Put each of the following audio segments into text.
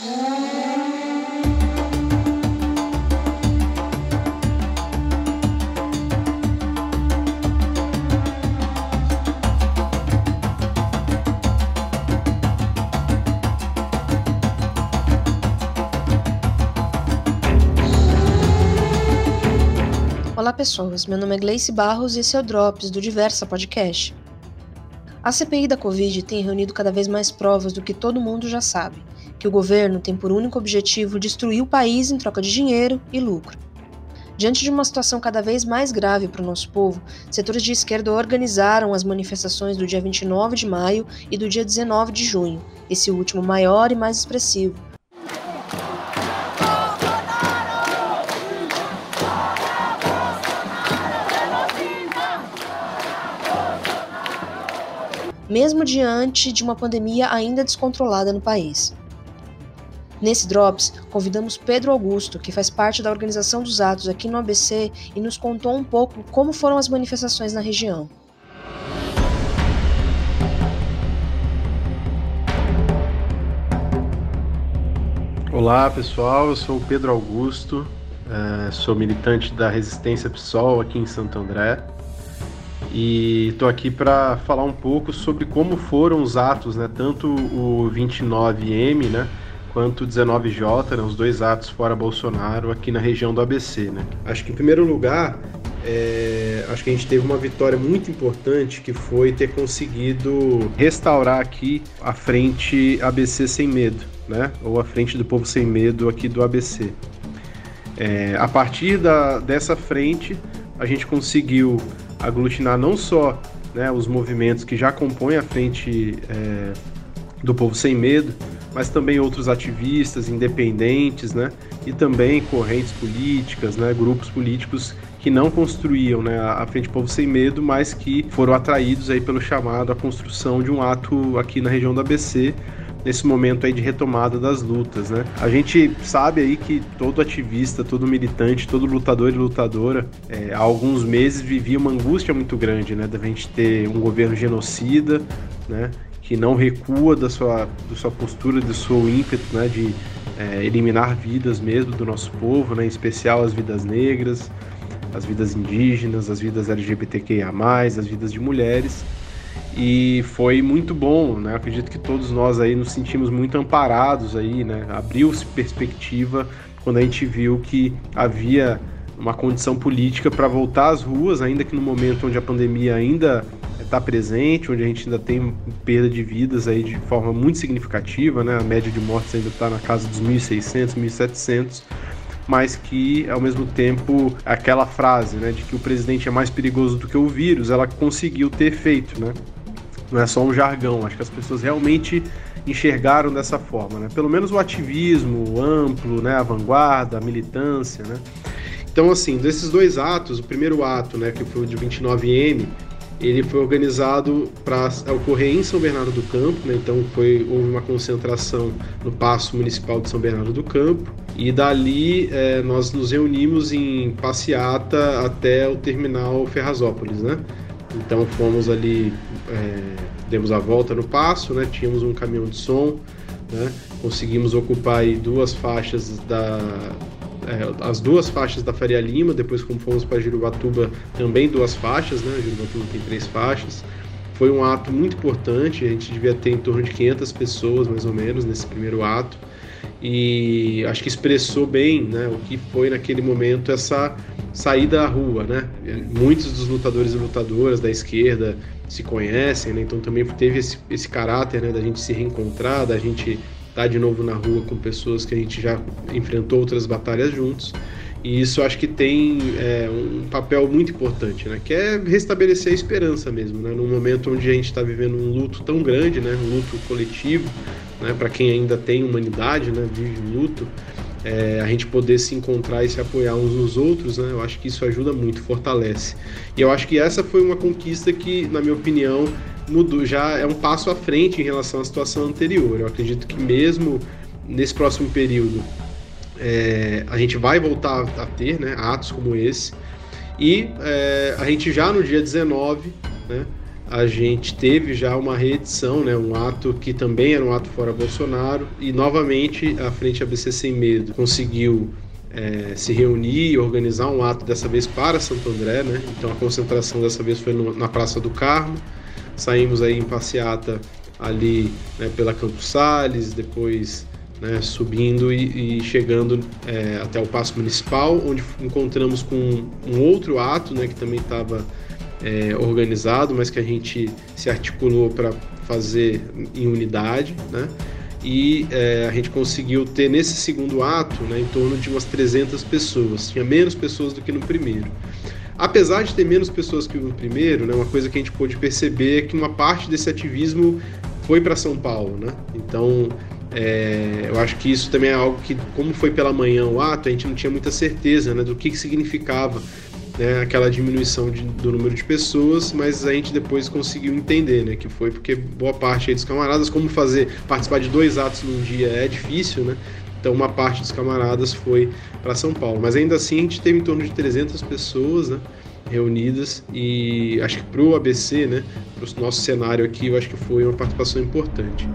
Olá pessoas, meu nome é Gleice Barros e esse é o Drops do Diversa Podcast. A CPI da Covid tem reunido cada vez mais provas do que todo mundo já sabe, que o governo tem por único objetivo destruir o país em troca de dinheiro e lucro. Diante de uma situação cada vez mais grave para o nosso povo, setores de esquerda organizaram as manifestações do dia 29 de maio e do dia 19 de junho, esse último maior e mais expressivo, mesmo diante de uma pandemia ainda descontrolada no país. Nesse Drops, convidamos Pedro Augusto, que faz parte da organização dos atos aqui no ABC e nos contou um pouco como foram as manifestações na região. Olá pessoal, eu sou o Pedro Augusto, eh, sou militante da Resistência PSOL aqui em Santo André e estou aqui para falar um pouco sobre como foram os atos, né, tanto o 29M, né, quanto o 19J, né, os dois atos fora Bolsonaro aqui na região do ABC. Né. Acho que em primeiro lugar, é, acho que a gente teve uma vitória muito importante que foi ter conseguido restaurar aqui a frente ABC sem medo, né, ou a frente do povo sem medo aqui do ABC. É, a partir da, dessa frente, a gente conseguiu aglutinar não só né, os movimentos que já compõem a frente é, do Povo Sem Medo, mas também outros ativistas independentes, né, e também correntes políticas, né, grupos políticos que não construíam né, a Frente Povo Sem Medo, mas que foram atraídos aí pelo chamado à construção de um ato aqui na região do ABC, nesse momento aí de retomada das lutas, né? A gente sabe aí que todo ativista, todo militante, todo lutador e lutadora, é, há alguns meses vivia uma angústia muito grande, né? Da gente ter um governo genocida, né? Que não recua da sua, da sua postura, do seu ímpeto, né? De é, eliminar vidas mesmo do nosso povo, né? Em especial as vidas negras, as vidas indígenas, as vidas LGBTQIA+, as vidas de mulheres e foi muito bom, né? Acredito que todos nós aí nos sentimos muito amparados aí, né? Abriu-se perspectiva quando a gente viu que havia uma condição política para voltar às ruas, ainda que no momento onde a pandemia ainda está presente, onde a gente ainda tem perda de vidas aí de forma muito significativa, né? A média de mortes ainda está na casa dos 1.600, 1.700 mas que ao mesmo tempo aquela frase, né, de que o presidente é mais perigoso do que o vírus, ela conseguiu ter efeito, né? Não é só um jargão, acho que as pessoas realmente enxergaram dessa forma, né? Pelo menos o ativismo amplo, né, a vanguarda, a militância, né? Então, assim, desses dois atos, o primeiro ato, né, que foi o de 29M, ele foi organizado para ocorrer em São Bernardo do Campo, né? então foi, houve uma concentração no Paço Municipal de São Bernardo do Campo, e dali é, nós nos reunimos em passeata até o terminal Ferrazópolis, né? Então fomos ali, é, demos a volta no passo, né? Tínhamos um caminhão de som, né? Conseguimos ocupar duas faixas da é, as duas faixas da Faria Lima, depois como fomos para Jirubatuba, também duas faixas, né? Jirubatuba tem três faixas. Foi um ato muito importante, a gente devia ter em torno de 500 pessoas, mais ou menos, nesse primeiro ato. E acho que expressou bem né, o que foi naquele momento essa saída à rua, né? Muitos dos lutadores e lutadoras da esquerda se conhecem, né? Então também teve esse, esse caráter né, da gente se reencontrar, da gente estar tá de novo na rua com pessoas que a gente já enfrentou outras batalhas juntos. E isso acho que tem é, um papel muito importante, né? Que é restabelecer a esperança mesmo, né? Num momento onde a gente está vivendo um luto tão grande, né? Um luto coletivo, né? Para quem ainda tem humanidade, né? Vive luto, é, a gente poder se encontrar e se apoiar uns nos outros, né? Eu acho que isso ajuda muito, fortalece. E eu acho que essa foi uma conquista que, na minha opinião, mudou, já é um passo à frente em relação à situação anterior. Eu acredito que mesmo nesse próximo período é, a gente vai voltar a ter né, atos como esse. E é, a gente já no dia 19, né, a gente teve já uma reedição, né, um ato que também era um ato fora Bolsonaro, e novamente a Frente ABC Sem Medo conseguiu é, se reunir e organizar um ato dessa vez para Santo André, né? Então a concentração dessa vez foi no, na Praça do Carmo. Saímos aí em passeata ali né, pela Campos Sales, depois né, subindo e, e chegando é, até o Paço Municipal, onde encontramos com um outro ato, né, que também estava é, organizado, mas que a gente se articulou para fazer em unidade, né? E é, a gente conseguiu ter nesse segundo ato, né, em torno de umas 300 pessoas. Tinha menos pessoas do que no primeiro. Apesar de ter menos pessoas que no primeiro, né, uma coisa que a gente pôde perceber é que uma parte desse ativismo foi para São Paulo, né? Então, é, eu acho que isso também é algo que, como foi pela manhã o ato, a gente não tinha muita certeza né, do que, que significava né, aquela diminuição de, do número de pessoas, mas a gente depois conseguiu entender, né, que foi porque boa parte dos camaradas, como fazer participar de dois atos num dia é difícil, né? Então uma parte dos camaradas foi para São Paulo, mas ainda assim a gente teve em torno de 300 pessoas, né, reunidas e acho que para o ABC, né, para o nosso cenário aqui, eu acho que foi uma participação importante.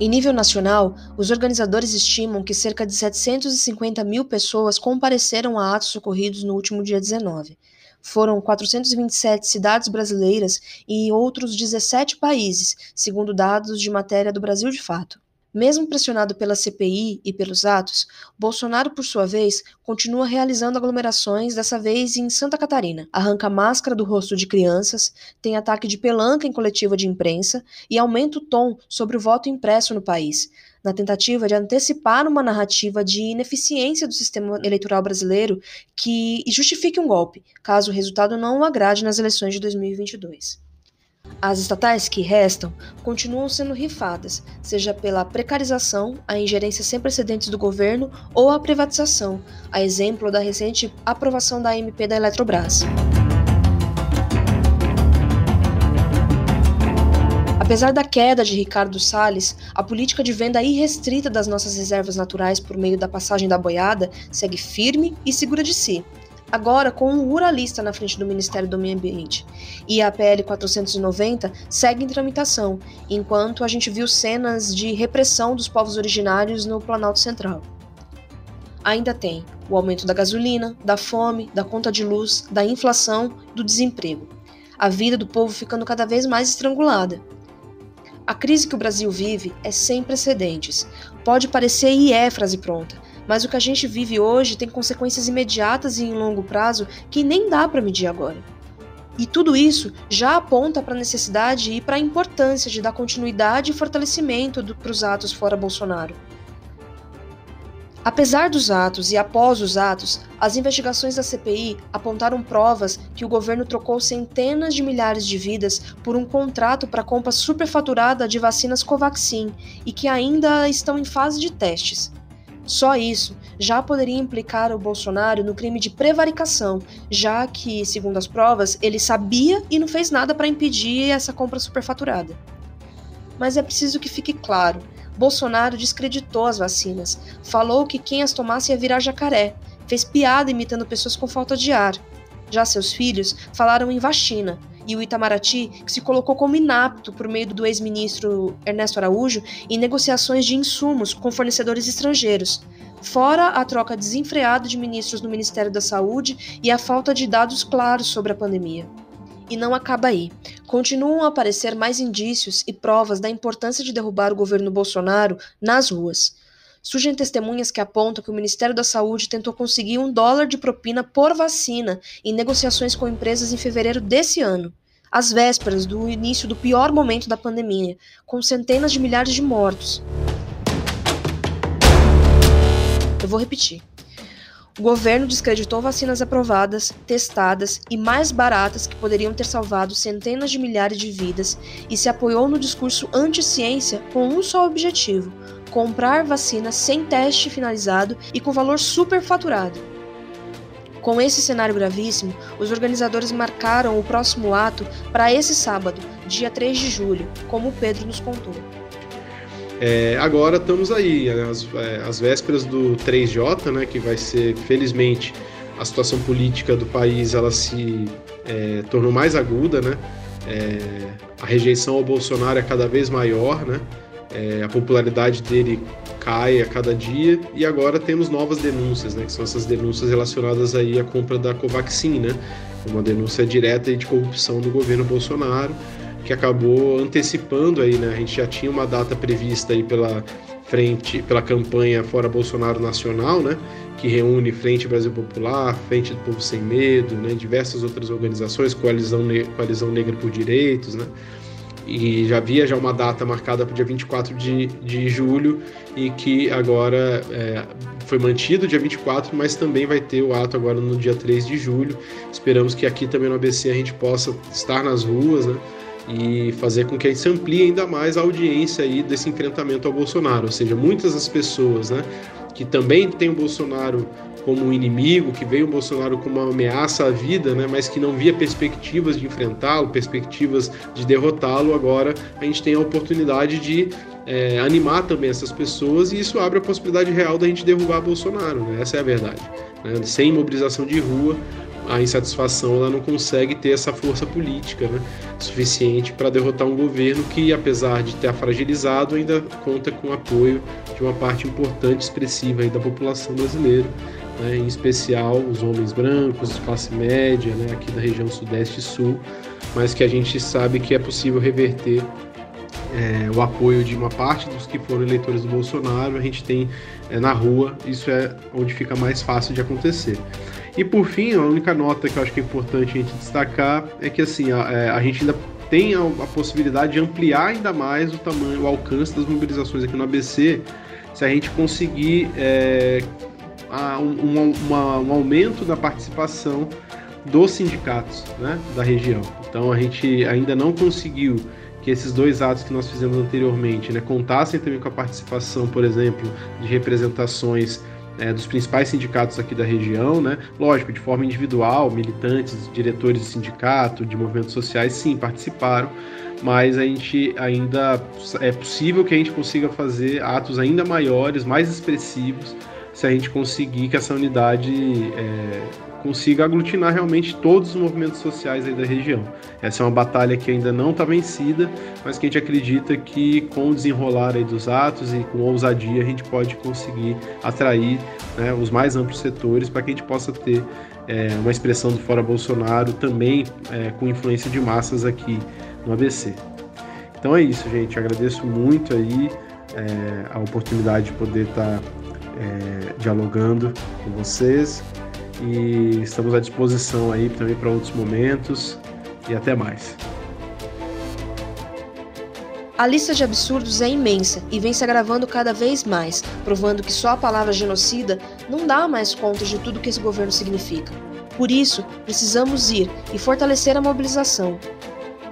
Em nível nacional, os organizadores estimam que cerca de 750 mil pessoas compareceram a atos ocorridos no último dia 19. Foram 427 cidades brasileiras e outros 17 países, segundo dados de matéria do Brasil de Fato. Mesmo pressionado pela CPI e pelos atos, Bolsonaro, por sua vez, continua realizando aglomerações, dessa vez em Santa Catarina. Arranca máscara do rosto de crianças, tem ataque de pelanca em coletiva de imprensa e aumenta o tom sobre o voto impresso no país, na tentativa de antecipar uma narrativa de ineficiência do sistema eleitoral brasileiro que justifique um golpe, caso o resultado não o agrade nas eleições de 2022. As estatais que restam continuam sendo rifadas, seja pela precarização, a ingerência sem precedentes do governo ou a privatização, a exemplo da recente aprovação da MP da Eletrobras. Apesar da queda de Ricardo Salles, a política de venda irrestrita das nossas reservas naturais por meio da passagem da boiada segue firme e segura de si, agora com um ruralista na frente do Ministério do Meio Ambiente. E a PL 490 segue em tramitação, enquanto a gente viu cenas de repressão dos povos originários no Planalto Central. Ainda tem o aumento da gasolina, da fome, da conta de luz, da inflação, do desemprego. A vida do povo ficando cada vez mais estrangulada. A crise que o Brasil vive é sem precedentes. Pode parecer e é frase pronta, mas o que a gente vive hoje tem consequências imediatas e em longo prazo que nem dá para medir agora. E tudo isso já aponta para a necessidade e para a importância de dar continuidade e fortalecimento para os atos fora Bolsonaro. Apesar dos atos e após os atos, as investigações da CPI apontaram provas que o governo trocou centenas de milhares de vidas por um contrato para compra superfaturada de vacinas Covaxin e que ainda estão em fase de testes. Só isso já poderia implicar o Bolsonaro no crime de prevaricação, já que, segundo as provas, ele sabia e não fez nada para impedir essa compra superfaturada. Mas é preciso que fique claro: Bolsonaro descreditou as vacinas, falou que quem as tomasse ia virar jacaré, fez piada imitando pessoas com falta de ar. Já seus filhos falaram em vacina, e o Itamaraty, que se colocou como inapto por meio do ex-ministro Ernesto Araújo em negociações de insumos com fornecedores estrangeiros, fora a troca desenfreada de ministros no Ministério da Saúde e a falta de dados claros sobre a pandemia. E não acaba aí. Continuam a aparecer mais indícios e provas da importância de derrubar o governo Bolsonaro nas ruas. Surgem testemunhas que apontam que o Ministério da Saúde tentou conseguir um dólar de propina por vacina em negociações com empresas em fevereiro desse ano, às vésperas do início do pior momento da pandemia, com centenas de milhares de mortos. Eu vou repetir. O governo descreditou vacinas aprovadas, testadas e mais baratas que poderiam ter salvado centenas de milhares de vidas e se apoiou no discurso anti-ciência com um só objetivo: comprar vacina sem teste finalizado e com valor superfaturado. Com esse cenário gravíssimo, os organizadores marcaram o próximo ato para esse sábado, dia 3 de julho, como o Pedro nos contou. É, agora estamos aí, as, é, as vésperas do 3J, né, que vai ser, felizmente, a situação política do país ela se é, tornou mais aguda, né? É, a rejeição ao Bolsonaro é cada vez maior, né? É, a popularidade dele cai a cada dia e agora temos novas denúncias, né? Que são essas denúncias relacionadas aí à compra da Covaxin, né? Uma denúncia direta de corrupção do governo Bolsonaro que acabou antecipando aí, né? A gente já tinha uma data prevista aí pela frente, pela campanha Fora Bolsonaro Nacional, né? Que reúne Frente Brasil Popular, Frente do Povo Sem Medo, né? Diversas outras organizações, Coalizão, ne Coalizão Negra por Direitos, né? E já havia já uma data marcada para o dia 24 de, de julho e que agora é, foi mantido dia 24, mas também vai ter o ato agora no dia 3 de julho. Esperamos que aqui também no ABC a gente possa estar nas ruas, né? e fazer com que se amplie ainda mais a audiência aí desse enfrentamento ao Bolsonaro, ou seja, muitas das pessoas, né, que também têm o Bolsonaro como um inimigo, que veio o Bolsonaro como uma ameaça à vida, né, mas que não via perspectivas de enfrentá-lo, perspectivas de derrotá-lo, agora a gente tem a oportunidade de é, animar também essas pessoas e isso abre a possibilidade real da gente derrubar Bolsonaro, né, essa é a verdade. Né, sem mobilização de rua, a insatisfação ela não consegue ter essa força política né, suficiente para derrotar um governo que, apesar de ter fragilizado, ainda conta com o apoio de uma parte importante, expressiva da população brasileira, né, em especial os homens brancos, classe média, né, aqui da região sudeste e sul, mas que a gente sabe que é possível reverter é, o apoio de uma parte dos que foram eleitores do Bolsonaro, a gente tem é, na rua, isso é onde fica mais fácil de acontecer. E por fim, a única nota que eu acho que é importante a gente destacar é que assim, a, é, a gente ainda tem a, a, possibilidade de ampliar ainda mais o tamanho, o alcance das mobilizações aqui no ABC, se a gente conseguir é, a, um, uma, um aumento da participação dos sindicatos né, da região. Então a gente ainda não conseguiu que esses dois atos que nós fizemos anteriormente né, contassem também com a participação, por exemplo, de representações é, dos principais sindicatos aqui da região, né? Lógico, de forma individual, militantes, diretores de sindicato, de movimentos sociais, sim, participaram, mas a gente ainda é possível que a gente consiga fazer atos ainda maiores, mais expressivos, se a gente conseguir que essa unidade é, consiga aglutinar realmente todos os movimentos sociais da região. Essa é uma batalha que ainda não está vencida, mas que a gente acredita que com o desenrolar dos atos e com ousadia a gente pode conseguir atrair né, os mais amplos setores para que a gente possa ter é, uma expressão do Fora Bolsonaro também é, com influência de massas aqui no ABC. Então é isso, gente. Agradeço muito aí é, a oportunidade de poder estar tá, é, dialogando com vocês e estamos à disposição aí também para outros momentos e até mais. A lista de absurdos é imensa e vem se agravando cada vez mais, provando que só a palavra genocida não dá mais conta de tudo que esse governo significa. Por isso, precisamos ir e fortalecer a mobilização.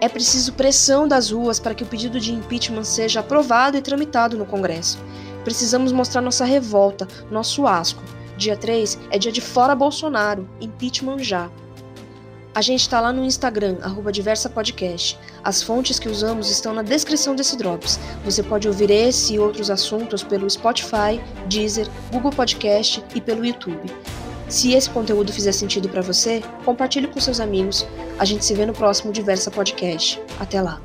É preciso pressão das ruas para que o pedido de impeachment seja aprovado e tramitado no Congresso. Precisamos mostrar nossa revolta, nosso asco, Dia 3 é dia de fora Bolsonaro, impeachment já. A gente está lá no Instagram, arroba Diversa Podcast. As fontes que usamos estão na descrição desse Drops. Você pode ouvir esse e outros assuntos pelo Spotify, Deezer, Google Podcast e pelo YouTube. Se esse conteúdo fizer sentido para você, compartilhe com seus amigos. A gente se vê no próximo Diversa Podcast. Até lá!